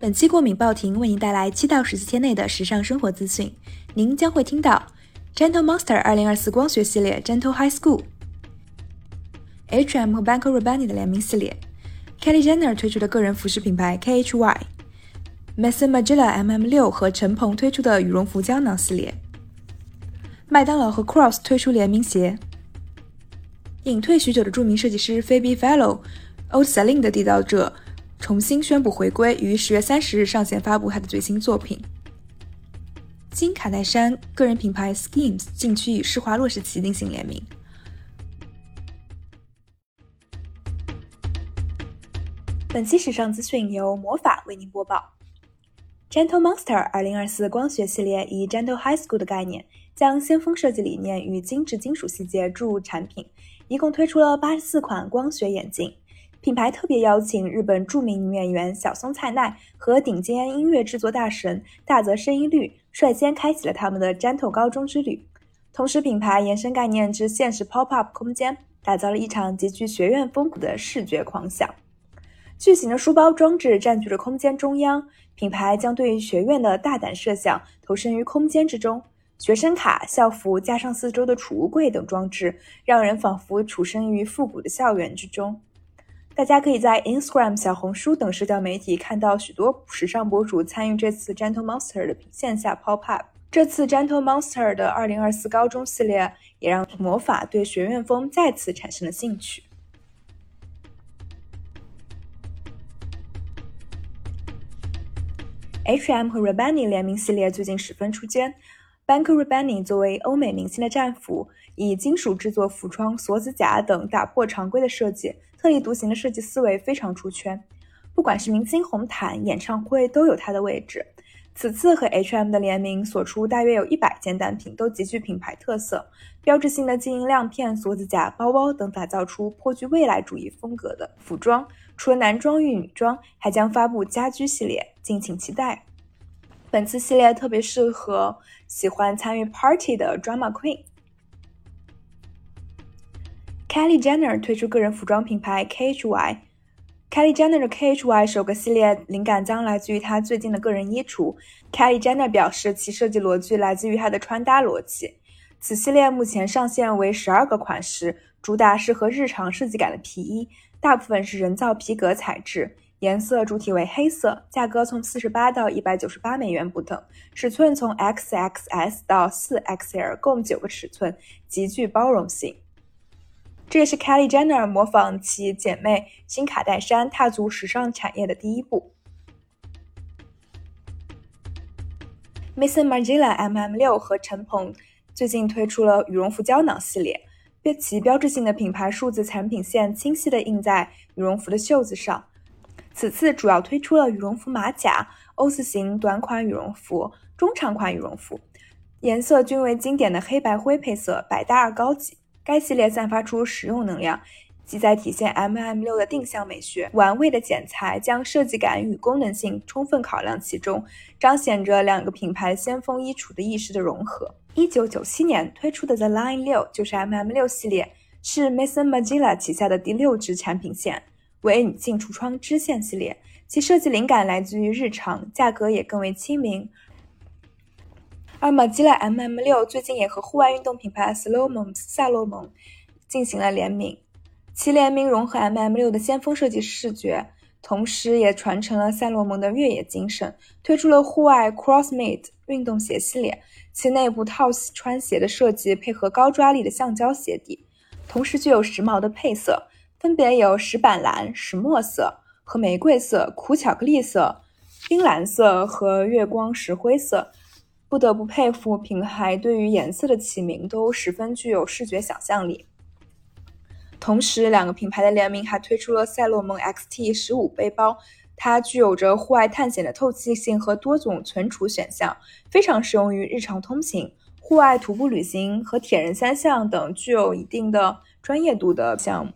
本期过敏报亭为您带来七到十四天内的时尚生活资讯。您将会听到 Gentle Monster 2024光学系列 Gentle High School，H&M 和 Banco Rabanne 的联名系列，Kelly Jenner 推出的个人服饰品牌 KHY，Maison Margiela MM6 和陈鹏推出的羽绒服胶囊系列，麦当劳和 Cross 推出联名鞋，隐退许久的著名设计师 Phoebe Philo，Old Celine 的缔造者。重新宣布回归，于十月三十日上线发布他的最新作品。金卡戴珊个人品牌 Skims 近期与施华洛世奇进行联名。本期时尚资讯由魔法为您播报。Gentle Monster 二零二四光学系列以 Gentle High School 的概念，将先锋设计理念与精致金属细节注入产品，一共推出了八十四款光学眼镜。品牌特别邀请日本著名女演员小松菜奈和顶尖音乐制作大神大泽伸一律率先开启了他们的 Gentle 高中之旅。同时，品牌延伸概念之现实 Pop Up 空间，打造了一场极具学院风骨的视觉狂想。巨型的书包装置占据了空间中央，品牌将对于学院的大胆设想投身于空间之中。学生卡、校服加上四周的储物柜等装置，让人仿佛处身于复古的校园之中。大家可以在 Instagram、小红书等社交媒体看到许多时尚博主参与这次 Gentle Monster 的线下 Pop Up。这次 Gentle Monster 的2024高中系列也让魔法对学院风再次产生了兴趣。H&M 和 Rabanne 联名系列最近十分出圈。Banco Rabanne 作为欧美明星的战服，以金属制作服装、锁子甲等打破常规的设计。特立独行的设计思维非常出圈，不管是明星红毯、演唱会，都有它的位置。此次和 H&M 的联名所出大约有一百件单品，都极具品牌特色，标志性的金银亮片、锁子甲、包包等，打造出颇具未来主义风格的服装。除了男装与女装，还将发布家居系列，敬请期待。本次系列特别适合喜欢参与 party 的 drama queen。Kelly Jenner 推出个人服装品牌 KHY。Kelly Jenner 的 KHY 首个系列灵感将来自于她最近的个人衣橱。Kelly Jenner 表示，其设计逻辑来自于她的穿搭逻辑。此系列目前上线为十二个款式，主打适合日常设计感的皮衣，大部分是人造皮革材质，颜色主体为黑色，价格从四十八到一百九十八美元不等，尺寸从 XXS 到四 XL，共九个尺寸，极具包容性。这也是 Kelly Jenner 模仿其姐妹金卡戴珊踏足时尚产业的第一步。Maison Margiela MM6 和陈鹏最近推出了羽绒服胶囊系列，其标志性的品牌数字产品线清晰地印在羽绒服的袖子上。此次主要推出了羽绒服马甲、O 字型短款羽绒服、中长款羽绒服，颜色均为经典的黑白灰配色，百搭而高级。该系列散发出实用能量，既在体现 M M 六的定向美学，玩味的剪裁将设计感与功能性充分考量其中，彰显着两个品牌先锋衣橱的意识的融合。一九九七年推出的 The Line 六就是 M M 六系列，是 Maison Margiela 旗下的第六支产品线，为女性橱窗支线系列，其设计灵感来自于日常，价格也更为亲民。而马吉拉 M M 六最近也和户外运动品牌 Salomon 赛洛蒙进行了联名，其联名融合 M M 六的先锋设计视觉，同时也传承了赛洛蒙的越野精神，推出了户外 Crossmade 运动鞋系列，其内部套穿鞋的设计配合高抓力的橡胶鞋底，同时具有时髦的配色，分别有石板蓝、石墨色和玫瑰色、苦巧克力色、冰蓝色和月光石灰色。不得不佩服品牌对于颜色的起名都十分具有视觉想象力。同时，两个品牌的联名还推出了赛洛蒙 XT 十五背包，它具有着户外探险的透气性和多种存储选项，非常适用于日常通勤、户外徒步旅行和铁人三项等具有一定的专业度的项目。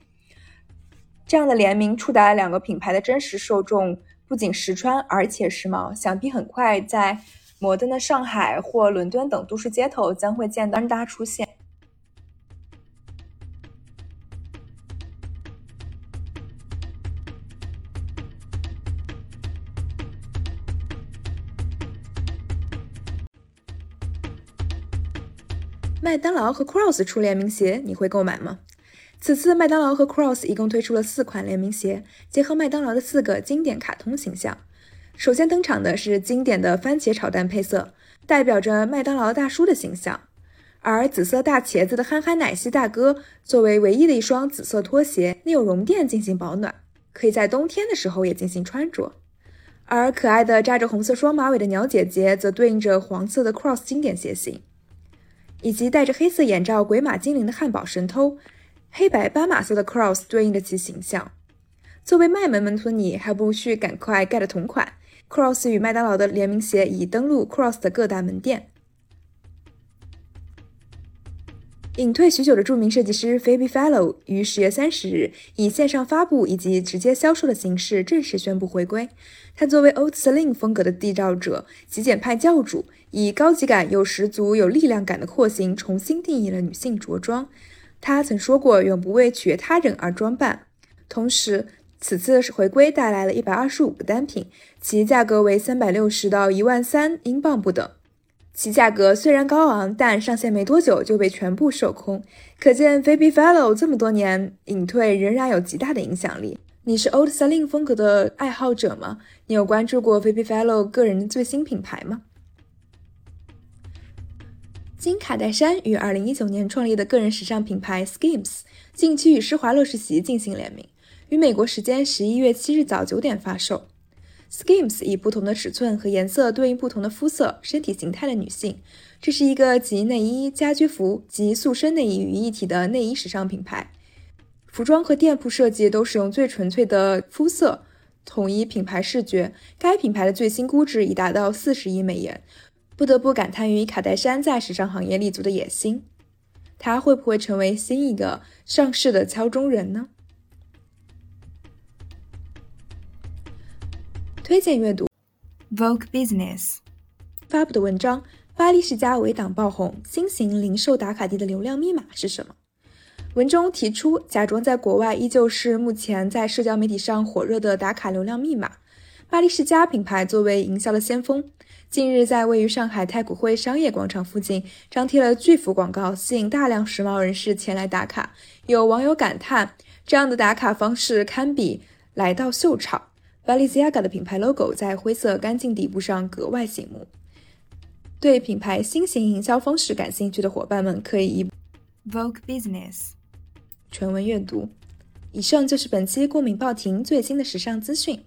这样的联名触达了两个品牌的真实受众，不仅实穿，而且时髦。想必很快在摩登的上海或伦敦等都市街头将会见到安达出现。麦当劳和 Cross 出联名鞋，你会购买吗？此次麦当劳和 Cross 一共推出了四款联名鞋，结合麦当劳的四个经典卡通形象。首先登场的是经典的番茄炒蛋配色，代表着麦当劳大叔的形象。而紫色大茄子的憨憨奶昔大哥，作为唯一的一双紫色拖鞋，内有绒垫进行保暖，可以在冬天的时候也进行穿着。而可爱的扎着红色双马尾的鸟姐姐，则对应着黄色的 Cross 经典鞋型，以及戴着黑色眼罩鬼马精灵的汉堡神偷，黑白斑马色的 Cross 对应着其形象。作为麦门门徒，你还不去赶快 get 同款 Cross 与麦当劳的联名鞋已登陆 Cross 的各大门店。隐退许久的著名设计师 Phoebe Philo 于十月三十日以线上发布以及直接销售的形式正式宣布回归。他作为 Old Sling 风格的缔造者、极简派教主，以高级感又十足有力量感的廓形重新定义了女性着装。他曾说过：“永不为取悦他人而装扮。”同时，此次回归带来了一百二十五个单品，其价格为三百六十到一万三英镑不等。其价格虽然高昂，但上线没多久就被全部售空，可见 Phoebe Philo 这么多年隐退仍然有极大的影响力。你是 Old Celine 风格的爱好者吗？你有关注过 Phoebe Philo 个人最新品牌吗？金卡戴珊于二零一九年创立的个人时尚品牌 Skims 近期与施华洛世奇进行联名，于美国时间十一月七日早九点发售。Skims 以不同的尺寸和颜色对应不同的肤色、身体形态的女性。这是一个集内衣、家居服及塑身内衣于一体的内衣时尚品牌。服装和店铺设计都使用最纯粹的肤色，统一品牌视觉。该品牌的最新估值已达到四十亿美元，不得不感叹于卡戴珊在时尚行业立足的野心。他会不会成为新一个上市的敲钟人呢？推荐阅读《Vogue Business》发布的文章：巴黎世家围挡爆红，新型零售打卡地的流量密码是什么？文中提出，假装在国外依旧是目前在社交媒体上火热的打卡流量密码。巴黎世家品牌作为营销的先锋，近日在位于上海太古汇商业广场附近张贴了巨幅广告，吸引大量时髦人士前来打卡。有网友感叹，这样的打卡方式堪比来到秀场。Balenciaga 的品牌 logo 在灰色干净底部上格外醒目。对品牌新型营销方式感兴趣的伙伴们，可以一 Vogue Business 全文阅读。以上就是本期过敏报亭最新的时尚资讯。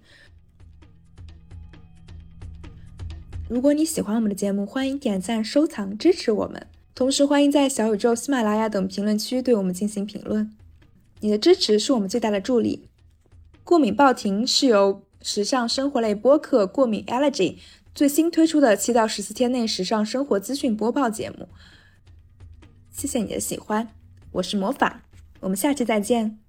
如果你喜欢我们的节目，欢迎点赞、收藏、支持我们。同时，欢迎在小宇宙、喜马拉雅等评论区对我们进行评论。你的支持是我们最大的助力。过敏报亭是由时尚生活类播客《过敏 Allergy》最新推出的七到十四天内时尚生活资讯播报节目。谢谢你的喜欢，我是魔法，我们下期再见。